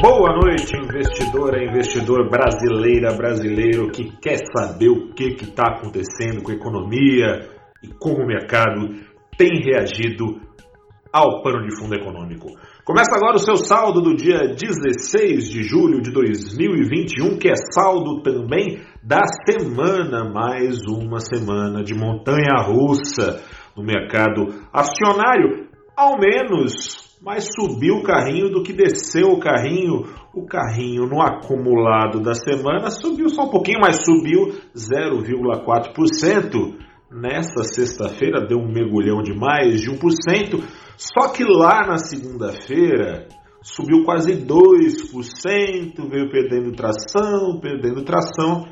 Boa noite, investidora, investidor brasileira, brasileiro que quer saber o que está acontecendo com a economia e como o mercado tem reagido ao pano de fundo econômico. Começa agora o seu saldo do dia 16 de julho de 2021, que é saldo também da semana, mais uma semana de montanha russa no mercado acionário, ao menos mais subiu o carrinho do que desceu o carrinho. O carrinho no acumulado da semana subiu só um pouquinho, mas subiu 0,4%. Nessa sexta-feira deu um mergulhão de mais de 1%. Só que lá na segunda-feira subiu quase 2%, veio perdendo tração, perdendo tração.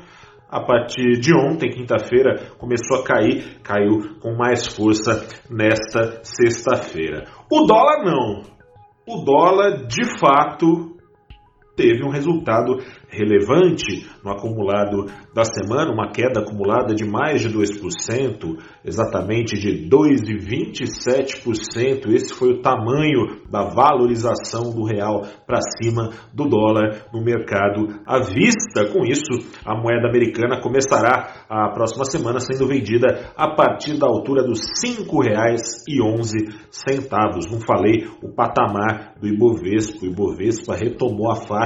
A partir de ontem, quinta-feira, começou a cair, caiu com mais força nesta sexta-feira. O dólar não. O dólar, de fato, teve um resultado relevante no acumulado da semana, uma queda acumulada de mais de 2%, exatamente de 2,27%. Esse foi o tamanho da valorização do real para cima do dólar no mercado à vista. Com isso, a moeda americana começará a próxima semana sendo vendida a partir da altura dos R$ 5,11. Não falei o patamar do Ibovespa. O Ibovespa retomou a faixa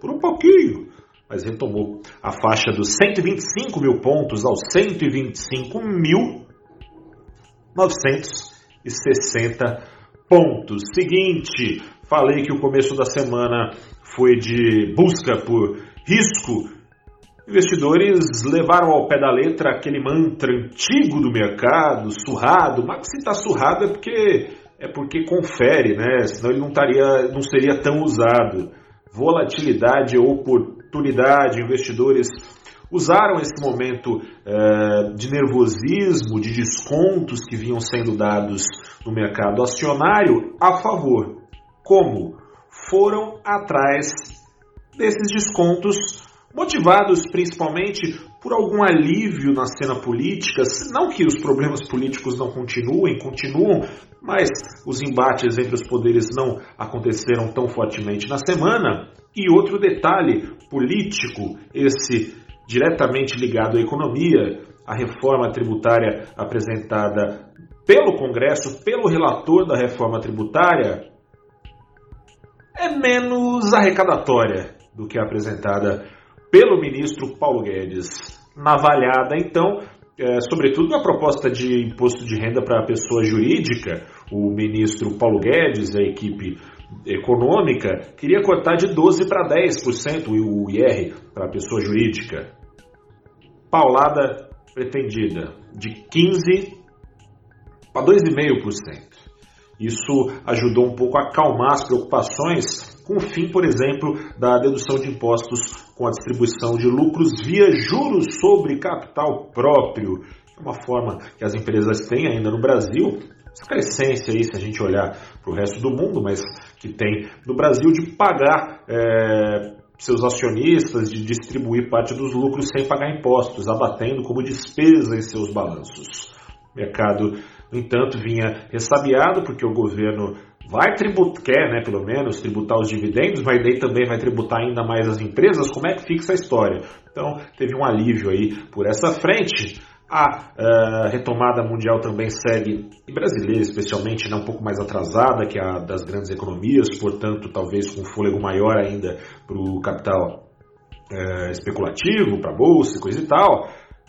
por um pouquinho mas retomou a faixa dos 125 mil pontos aos 125.960 pontos. Seguinte, falei que o começo da semana foi de busca por risco. Investidores levaram ao pé da letra aquele mantra antigo do mercado, surrado. Mas se está surrado é porque é porque confere, né? Senão ele não, taria, não seria tão usado. Volatilidade oportunidade, investidores usaram esse momento eh, de nervosismo, de descontos que vinham sendo dados no mercado acionário a favor. Como? Foram atrás desses descontos, motivados principalmente por algum alívio na cena política. Não que os problemas políticos não continuem, continuam, mas os embates entre os poderes não aconteceram tão fortemente na semana. E outro detalhe político, esse diretamente ligado à economia, a reforma tributária apresentada pelo Congresso, pelo relator da reforma tributária, é menos arrecadatória do que a apresentada pelo ministro Paulo Guedes. Navalhada, então, é, sobretudo na proposta de imposto de renda para a pessoa jurídica, o ministro Paulo Guedes, a equipe econômica, queria cortar de 12% para 10% o IR para a pessoa jurídica. Paulada pretendida de 15% para 2,5%. Isso ajudou um pouco a acalmar as preocupações com o fim, por exemplo, da dedução de impostos com a distribuição de lucros via juros sobre capital próprio. É uma forma que as empresas têm ainda no Brasil crescência aí, se a gente olhar para o resto do mundo, mas que tem no Brasil de pagar é, seus acionistas, de distribuir parte dos lucros sem pagar impostos, abatendo como despesa em seus balanços. O mercado, no entanto, vinha ressabiado porque o governo vai tributar, quer, né, pelo menos, tributar os dividendos, mas daí também vai tributar ainda mais as empresas. Como é que fixa a história? Então, teve um alívio aí por essa frente. A uh, retomada mundial também segue, e brasileira especialmente, né, um pouco mais atrasada que a das grandes economias, portanto, talvez com fôlego maior ainda para o capital uh, especulativo, para a bolsa e coisa e tal.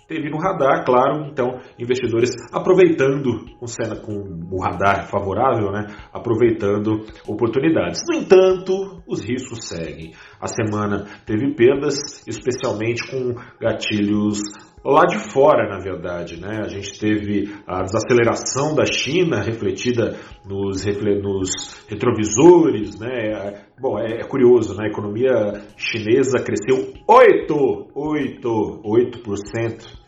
Teve no radar, claro, então, investidores aproveitando com com o radar favorável, né, aproveitando oportunidades. No entanto, os riscos seguem. A semana teve perdas, especialmente com gatilhos lá de fora, na verdade. Né? A gente teve a desaceleração da China refletida nos, nos retrovisores. Né? Bom, é, é, curioso, né? a economia chinesa cresceu 8, 8, 8%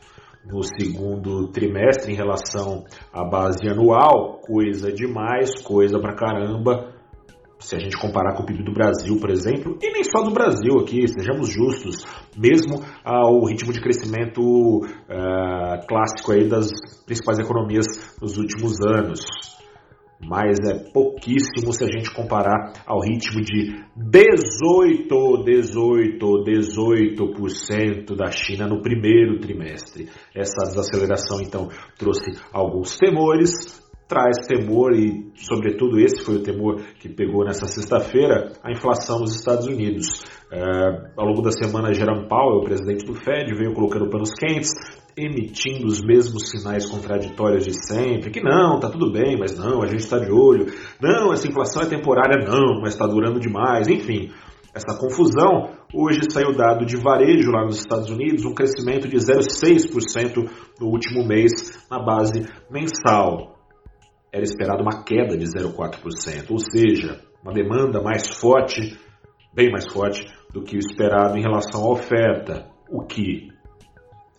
no segundo trimestre em relação à base anual, coisa demais, coisa pra caramba se a gente comparar com o PIB do Brasil, por exemplo, e nem só do Brasil aqui, sejamos justos, mesmo ao ritmo de crescimento uh, clássico aí das principais economias nos últimos anos. mas é pouquíssimo se a gente comparar ao ritmo de 18, 18, 18% da China no primeiro trimestre. Essa desaceleração então trouxe alguns temores, traz temor e, sobretudo, esse foi o temor que pegou nessa sexta-feira, a inflação nos Estados Unidos. É, ao longo da semana, Jerome Powell, o presidente do Fed, veio colocando panos quentes, emitindo os mesmos sinais contraditórios de sempre, que não, tá tudo bem, mas não, a gente está de olho, não, essa inflação é temporária, não, mas está durando demais, enfim. Essa confusão, hoje saiu dado de varejo lá nos Estados Unidos, um crescimento de 0,6% no último mês na base mensal. Era esperado uma queda de 0,4%, ou seja, uma demanda mais forte, bem mais forte do que o esperado em relação à oferta, o que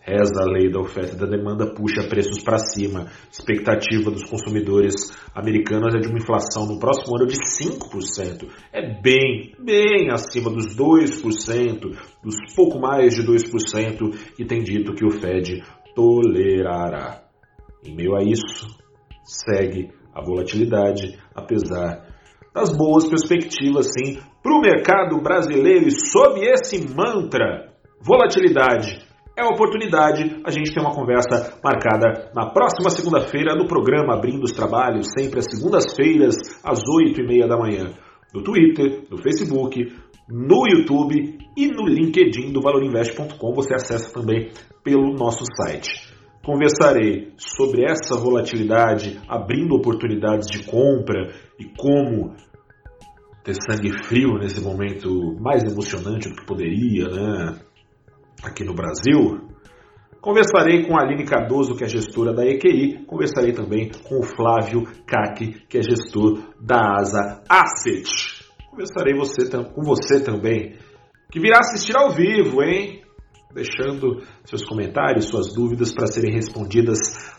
Reza a lei da oferta e da demanda, puxa preços para cima. Expectativa dos consumidores americanos é de uma inflação no próximo ano de 5%. É bem, bem acima dos 2%, dos pouco mais de 2% que tem dito que o Fed tolerará. Em meio a isso, segue a volatilidade, apesar das boas perspectivas, sim, para o mercado brasileiro e sob esse mantra, volatilidade é oportunidade. A gente tem uma conversa marcada na próxima segunda-feira no programa Abrindo os Trabalhos, sempre às segundas-feiras, às oito e meia da manhã. No Twitter, no Facebook, no YouTube e no LinkedIn do valorinvest.com. Você acessa também pelo nosso site. Conversarei sobre essa volatilidade, abrindo oportunidades de compra e como ter sangue frio nesse momento mais emocionante do que poderia, né? aqui no Brasil. Conversarei com a Aline Cardoso, que é gestora da EQI. Conversarei também com o Flávio Cac, que é gestor da Asa Asset. Conversarei você, com você também, que virá assistir ao vivo, hein? Deixando seus comentários, suas dúvidas para serem respondidas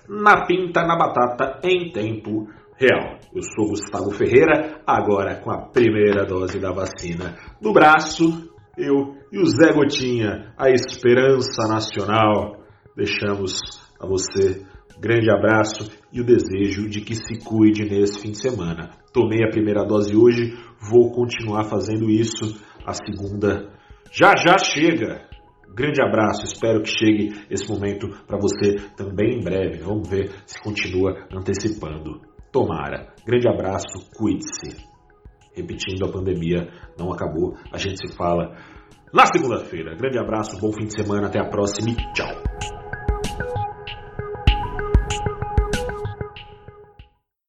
na pinta, na batata, em tempo real. Eu sou Gustavo Ferreira, agora com a primeira dose da vacina no braço eu e o Zé Gotinha, a esperança nacional. Deixamos a você grande abraço e o desejo de que se cuide nesse fim de semana. Tomei a primeira dose hoje, vou continuar fazendo isso. A segunda já já chega. Grande abraço, espero que chegue esse momento para você também em breve. Vamos ver se continua antecipando. Tomara. Grande abraço, cuide-se repetindo, a pandemia não acabou. A gente se fala na segunda-feira. Grande abraço, bom fim de semana, até a próxima e tchau.